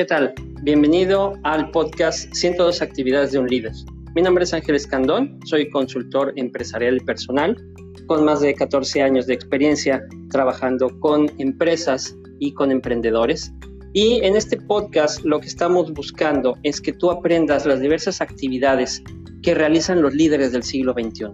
¿Qué tal? Bienvenido al podcast 102 actividades de un líder. Mi nombre es Ángel Escandón, soy consultor empresarial y personal con más de 14 años de experiencia trabajando con empresas y con emprendedores. Y en este podcast lo que estamos buscando es que tú aprendas las diversas actividades que realizan los líderes del siglo XXI.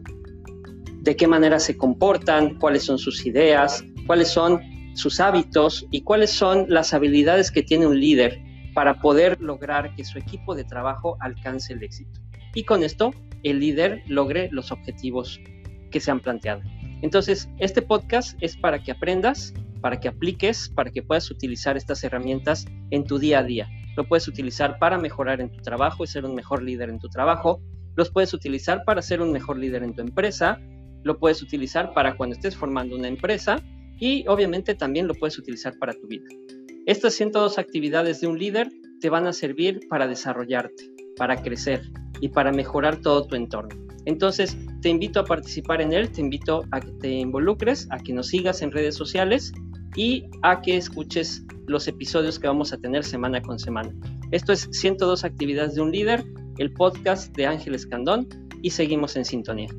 De qué manera se comportan, cuáles son sus ideas, cuáles son sus hábitos y cuáles son las habilidades que tiene un líder para poder lograr que su equipo de trabajo alcance el éxito. Y con esto, el líder logre los objetivos que se han planteado. Entonces, este podcast es para que aprendas, para que apliques, para que puedas utilizar estas herramientas en tu día a día. Lo puedes utilizar para mejorar en tu trabajo y ser un mejor líder en tu trabajo. Los puedes utilizar para ser un mejor líder en tu empresa. Lo puedes utilizar para cuando estés formando una empresa. Y obviamente también lo puedes utilizar para tu vida. Estas 102 actividades de un líder te van a servir para desarrollarte, para crecer y para mejorar todo tu entorno. Entonces, te invito a participar en él, te invito a que te involucres, a que nos sigas en redes sociales y a que escuches los episodios que vamos a tener semana con semana. Esto es 102 actividades de un líder, el podcast de Ángel Escandón y seguimos en sintonía.